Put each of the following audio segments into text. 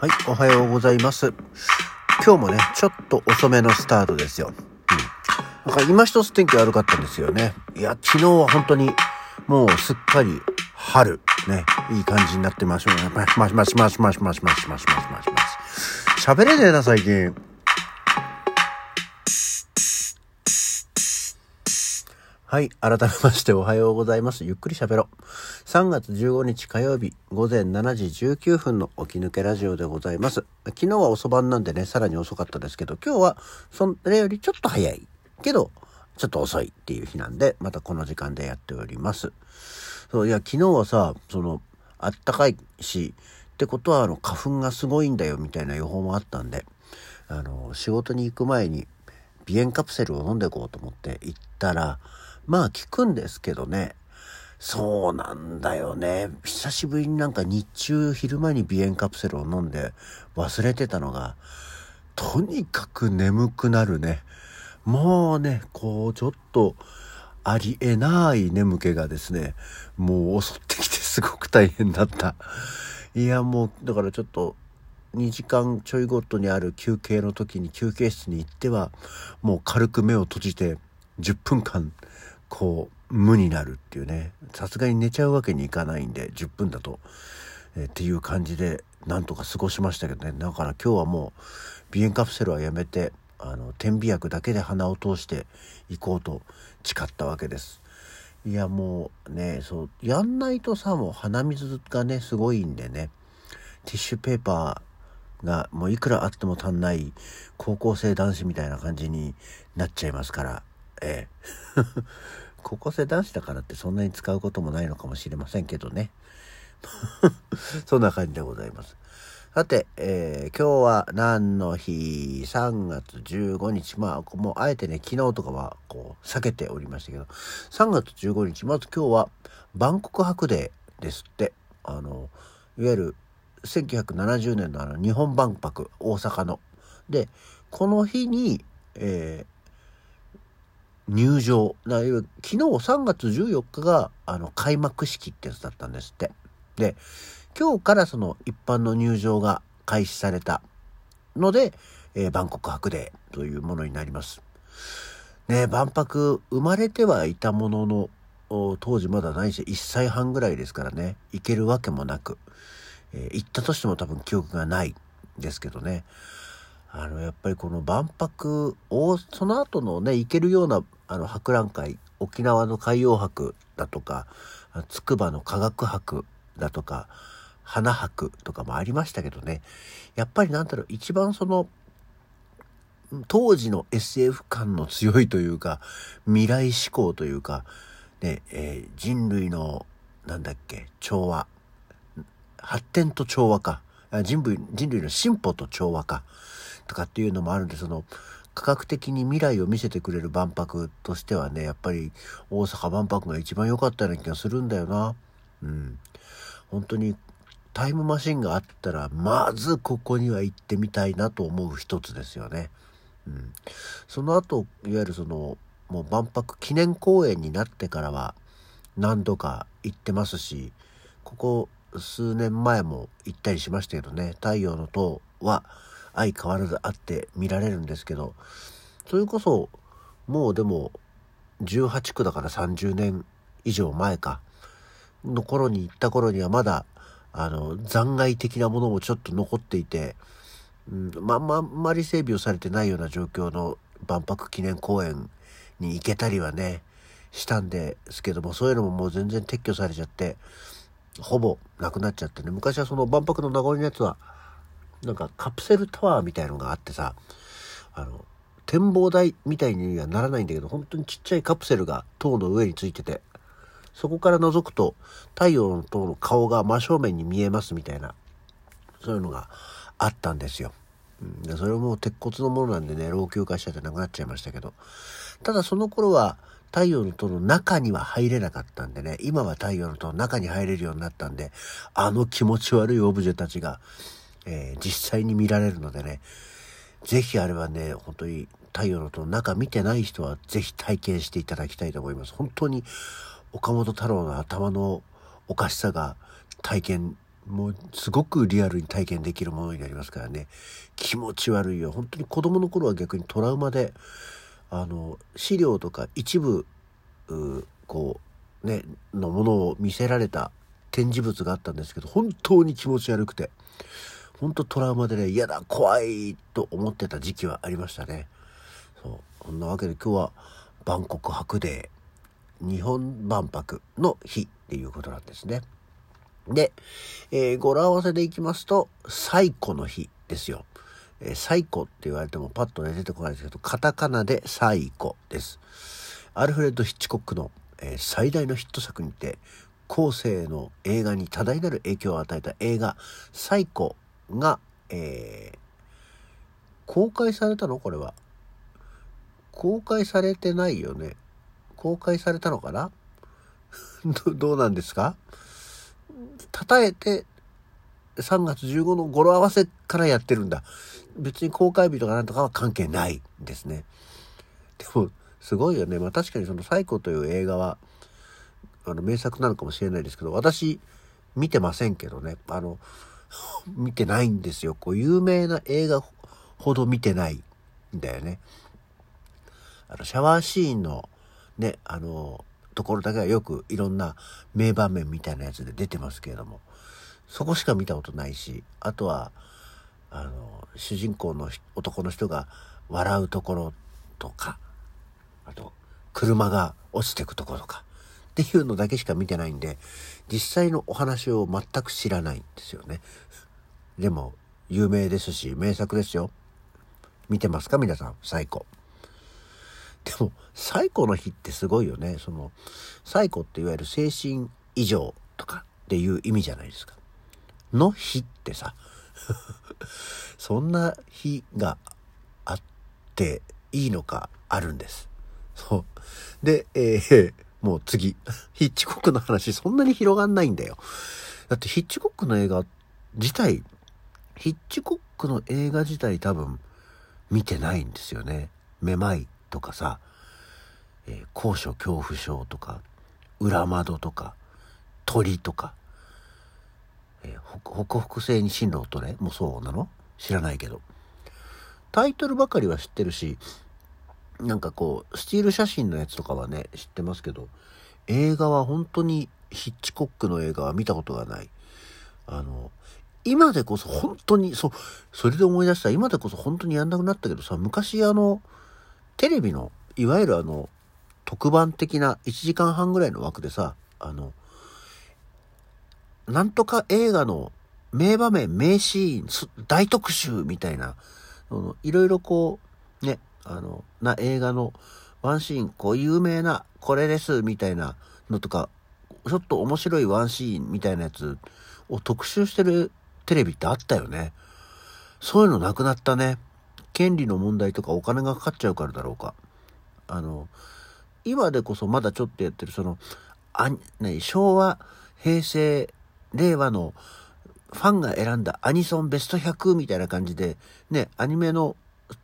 はい、おはようございます。今日もね、ちょっと遅めのスタートですよ。うん。なんか今一つ天気悪かったんですよね。いや、昨日は本当にもうすっかり春、ね、いい感じになってましょうね。マシマシマシマシマシマシマシマシマシマシマシ。喋れねえな、最近。はい。改めましておはようございます。ゆっくり喋ろう。3月15日火曜日午前7時19分の起き抜けラジオでございます。昨日は遅番なんでね、さらに遅かったですけど、今日はそれよりちょっと早い。けど、ちょっと遅いっていう日なんで、またこの時間でやっております。そう、いや、昨日はさ、その、あったかいし、ってことは、あの、花粉がすごいんだよ、みたいな予報もあったんで、あの、仕事に行く前に、鼻炎カプセルを飲んでいこうと思って行ったら、まあ効くんですけどね。そうなんだよね。久しぶりになんか日中昼間に鼻炎カプセルを飲んで忘れてたのが、とにかく眠くなるね。もうね、こうちょっとありえない眠気がですね、もう襲ってきてすごく大変だった。いやもう、だからちょっと2時間ちょいごとにある休憩の時に休憩室に行っては、もう軽く目を閉じて10分間こう無になるっていうね。さすがに寝ちゃうわけにいかないんで10分だと、えーっていう感じでなんとか過ごしましたけどね。だから今日はもう鼻炎カプセルはやめてあの点鼻薬だけで鼻を通していこうと誓ったわけです。いやもうねそうやんないとさもう鼻水がねすごいんでね。ティッシュペーパーがもういくらあっても足んない高校生男子みたいな感じになっちゃいますから。ええ。高校生男子だからってそんなに使うこともないのかもしれませんけどね。そんな感じでございます。さて、えー今日は何の日 ?3 月15日。まあ、もうあえてね、昨日とかはこう避けておりましたけど、3月15日、まず今日はバンコク博デーですって。あの、いわゆる1970年のあの日本万博、大阪の。で、この日に、えー入場。だ昨日3月14日があの開幕式ってやつだったんですって。で、今日からその一般の入場が開始されたので、えー、万国博デーというものになります。ね万博生まれてはいたものの、当時まだないし1歳半ぐらいですからね、行けるわけもなく、えー行ったとしても多分記憶がないですけどね。あの、やっぱりこの万博を、その後のね、行けるような、あの、博覧会、沖縄の海洋博だとか、筑波の科学博だとか、花博とかもありましたけどね、やっぱりなんだろう、一番その、当時の SF 感の強いというか、未来志向というか、ね、えー人類の、なんだっけ、調和、発展と調和か、人類人類の進歩と調和か、とかっていうのもあるんで、その、科学的に未来を見せてくれる万博としてはね、やっぱり大阪万博が一番良かったような気がするんだよな。うん。本当にタイムマシンがあったら、まずここには行ってみたいなと思う一つですよね。うん。その後、いわゆるその、もう万博記念公園になってからは何度か行ってますし、ここ数年前も行ったりしましたけどね、太陽の塔は相変わらずあって見られるんですけど、それこそもうでも18区だから30年以上前か、の頃に行った頃にはまだあの残骸的なものもちょっと残っていて、うん、まあまあんまり整備をされてないような状況の万博記念公園に行けたりはね、したんですけども、そういうのももう全然撤去されちゃって、ほぼなくなっちゃってね。昔はその万博の名残のやつは、なんかカプセルタワーみたいのがあってさ、あの、展望台みたいにはならないんだけど、本当にちっちゃいカプセルが塔の上についてて、そこから覗くと太陽の塔の顔が真正面に見えますみたいな、そういうのがあったんですよ。でそれも鉄骨のものなんでね、老朽化しちゃってなくなっちゃいましたけど。ただその頃は太陽の塔の中には入れなかったんでね、今は太陽の塔の中に入れるようになったんで、あの気持ち悪いオブジェたちが、えー実際に見られるのでね、ぜひあれはね、本当に太陽の塔の中見てない人はぜひ体験していただきたいと思います。本当に岡本太郎の頭のおかしさが体験もうすごくリアルに体験できるものになりますからね。気持ち悪いよ。本当に子供の頃は逆にトラウマであの資料とか一部こうねのものを見せられた展示物があったんですけど本当に気持ち悪くて。本当トラウマでね嫌だ怖いと思ってた時期はありましたねそうこんなわけで今日は万国博デー日本万博の日っていうことなんですね。で、えー、語呂合わせでいきますと、最古の日ですよ。えー、最古って言われてもパッとね出てこないですけど、カタカナで最古です。アルフレッド・ヒッチコックの、えー、最大のヒット作にて、後世の映画に多大なる影響を与えた映画、最古が、えー、公開されたの？これは。公開されてないよね。公開されたのかな？どうなんですか？たたえて3月15の語呂合わせからやってるんだ。別に公開日とかなんとかは関係ないですね。でも、すごいよね。まあ確かにそのサイコという映画は、あの名作なのかもしれないですけど、私見てませんけどね。あの、見てないんですよ。こう有名な映画ほど見てないんだよね。あの、シャワーシーンのね、あの、ところだけはよくいろんな名場面みたいなやつで出てますけれども、そこしか見たことないし、あとは、あの、主人公の男の人が笑うところとか、あと、車が落ちてくところとか、っていうのだけしか見てないんで、実際のお話を全く知らないんですよね。でも、有名ですし、名作ですよ。見てますか皆さん、最高。でも、最古の日ってすごいよね。その、最古っていわゆる精神異常とかっていう意味じゃないですか。の日ってさ、そんな日があっていいのかあるんです。そう。で、えー、もう次。ヒッチコックの話そんなに広がんないんだよ。だってヒッチコックの映画自体、ヒッチコックの映画自体多分見てないんですよね。めまいとかさ、えー、高所恐怖症とか、裏窓とか、鳥とか、えー、北北西に進路を取れもうそうなの？知らないけど。タイトルばかりは知ってるし、なんかこう、スチール写真のやつとかはね、知ってますけど、映画は本当にヒッチコックの映画は見たことがない。あの、今でこそ本当に、そう、それで思い出した。今でこそ本当にやんなくなったけどさ、昔あの、テレビの、いわゆるあの、特番的な1時間半ぐらいの枠でさ、あの、なんとか映画の名場面、名シーン、大特集みたいな、いろいろこう、ね、あの、な映画のワンシーン、こう有名な、これです、みたいなのとか、ちょっと面白いワンシーンみたいなやつを特集してるテレビってあったよね。そういうのなくなったね。権利の問題とかお金がかかっちゃうからだろうか。あの、今でこそまだちょっとやってる、その、あ、ね、昭和、平成、令和のファンが選んだアニソンベスト100みたいな感じで、ね、アニメの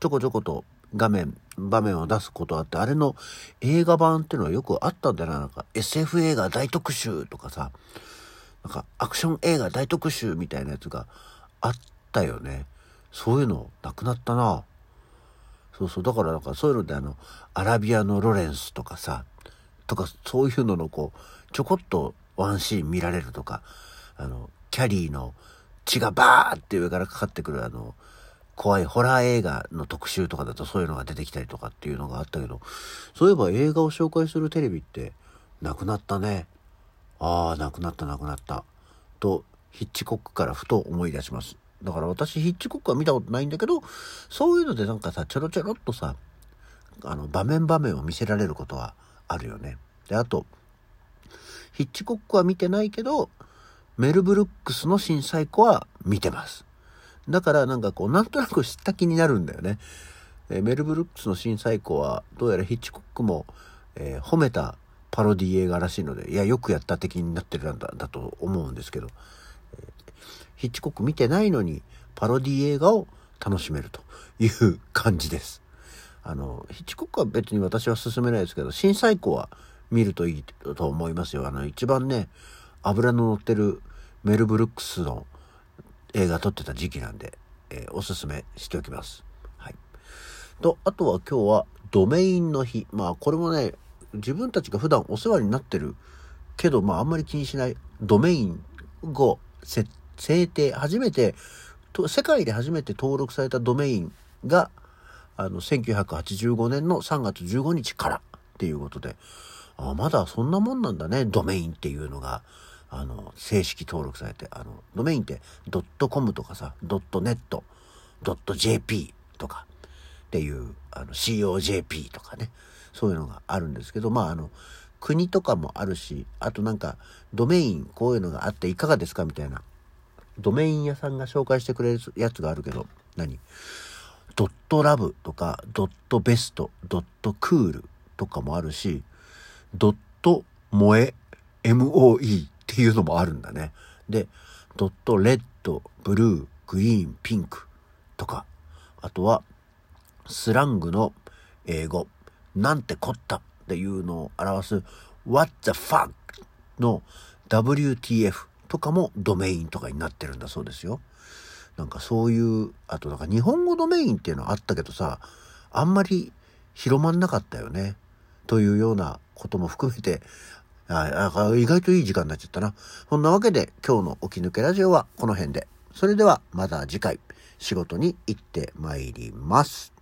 ちょこちょこと画面、場面を出すことあって、あれの映画版っていうのはよくあったんだよな。なんか SF 映画大特集とかさ、なんかアクション映画大特集みたいなやつがあったよね。そういうのなくなったな。そうそう。だからなんかそういうのであの、アラビアのロレンスとかさ、とかそういうののこう、ちょこっとワンシーン見られるとか、あの、キャリーの血がバーって上からかかってくるあの、怖いホラー映画の特集とかだとそういうのが出てきたりとかっていうのがあったけど、そういえば映画を紹介するテレビってなくなったね。ああ、なくなったなくなった。と、ヒッチコックからふと思い出します。だから私ヒッチコックは見たことないんだけど、そういうのでなんかさ、ちょろちょろっとさ、あの、場面場面を見せられることはあるよね。で、あと、ヒッチコックは見てないけど、メルブルックスの審査庫は見てます。だからなんかこう、なんとなく知った気になるんだよね。えメルブルックスの審査庫は、どうやらヒッチコックも、えー、褒めたパロディ映画らしいので、いや、よくやった的になってるんだ、だと思うんですけど、ヒッチコック見てないのにパロディ映画を楽しめるという感じです。あの、ヒッチコックは別に私は勧めないですけど、審査以降は見るといいと思いますよ。あの、一番ね、油の乗ってるメル・ブルックスの映画撮ってた時期なんで、えー、おすすめしておきます。はい。と、あとは今日はドメインの日。まあこれもね、自分たちが普段お世話になってるけど、まああんまり気にしないドメインを制定、初めて、世界で初めて登録されたドメインが、あの、1985年の3月15日からっていうことで、あまだそんなもんなんだね、ドメインっていうのが。あの、正式登録されて、あの、ドメインってドットコムとかさ、ドットネット、ドット JP とかっていう、あの、COJP とかね、そういうのがあるんですけど、まあ、あの、国とかもあるし、あとなんか、ドメイン、こういうのがあっていかがですか？みたいな、ドメイン屋さんが紹介してくれるやつがあるけど、何？ドットラブとか、ドットベスト、ドットクールとかもあるし、ドット萌え、MOE っていうのもあるんだね。で、ドットレッド、ブルー、グリーン、ピンクとか、あとはスラングの英語、なんてこったっていうのを表す What the fuck の WTF とかもドメインとかになってるんだそうですよ。なんかそういう、あとなんか日本語ドメインっていうのはあったけどさ、あんまり広まんなかったよね。というようなことも含めて、ああ意外といい時間になっちゃったな。そんなわけで今日の起き抜けラジオはこの辺で。それではまた次回仕事に行ってまいります。